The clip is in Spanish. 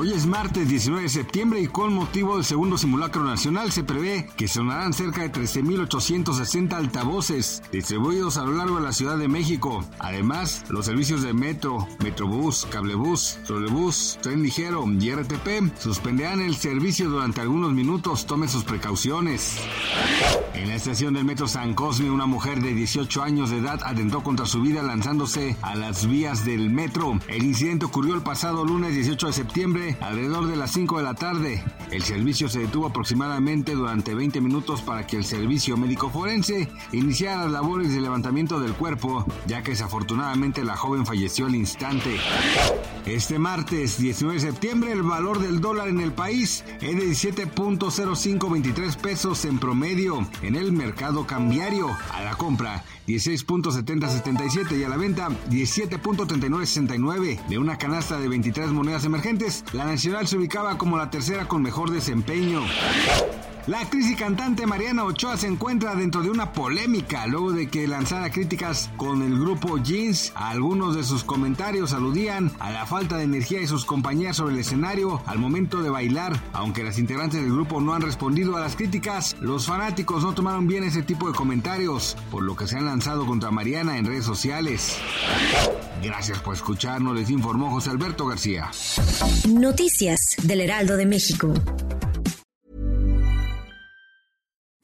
Hoy es martes 19 de septiembre y con motivo del segundo simulacro nacional se prevé que sonarán cerca de 13.860 altavoces distribuidos a lo largo de la Ciudad de México. Además, los servicios de metro, metrobús, cablebús, trolebús, tren ligero y RTP suspenderán el servicio durante algunos minutos. Tome sus precauciones. En la estación del metro San Cosme, una mujer de 18 años de edad atentó contra su vida lanzándose a las vías del metro. El incidente ocurrió el pasado lunes 18 de septiembre alrededor de las 5 de la tarde. El servicio se detuvo aproximadamente durante 20 minutos para que el servicio médico forense iniciara las labores de levantamiento del cuerpo, ya que desafortunadamente la joven falleció al instante. Este martes 19 de septiembre el valor del dólar en el país es de 17.0523 pesos en promedio en el mercado cambiario. A la compra 16.7077 y a la venta 17.3969 de una canasta de 23 monedas emergentes. La nacional se ubicaba como la tercera con mejor desempeño. La actriz y cantante Mariana Ochoa se encuentra dentro de una polémica luego de que lanzara críticas con el grupo Jeans. Algunos de sus comentarios aludían a la falta de energía de sus compañías sobre el escenario al momento de bailar. Aunque las integrantes del grupo no han respondido a las críticas, los fanáticos no tomaron bien ese tipo de comentarios, por lo que se han lanzado contra Mariana en redes sociales. Gracias por escucharnos, les informó José Alberto García. Noticias del Heraldo de México.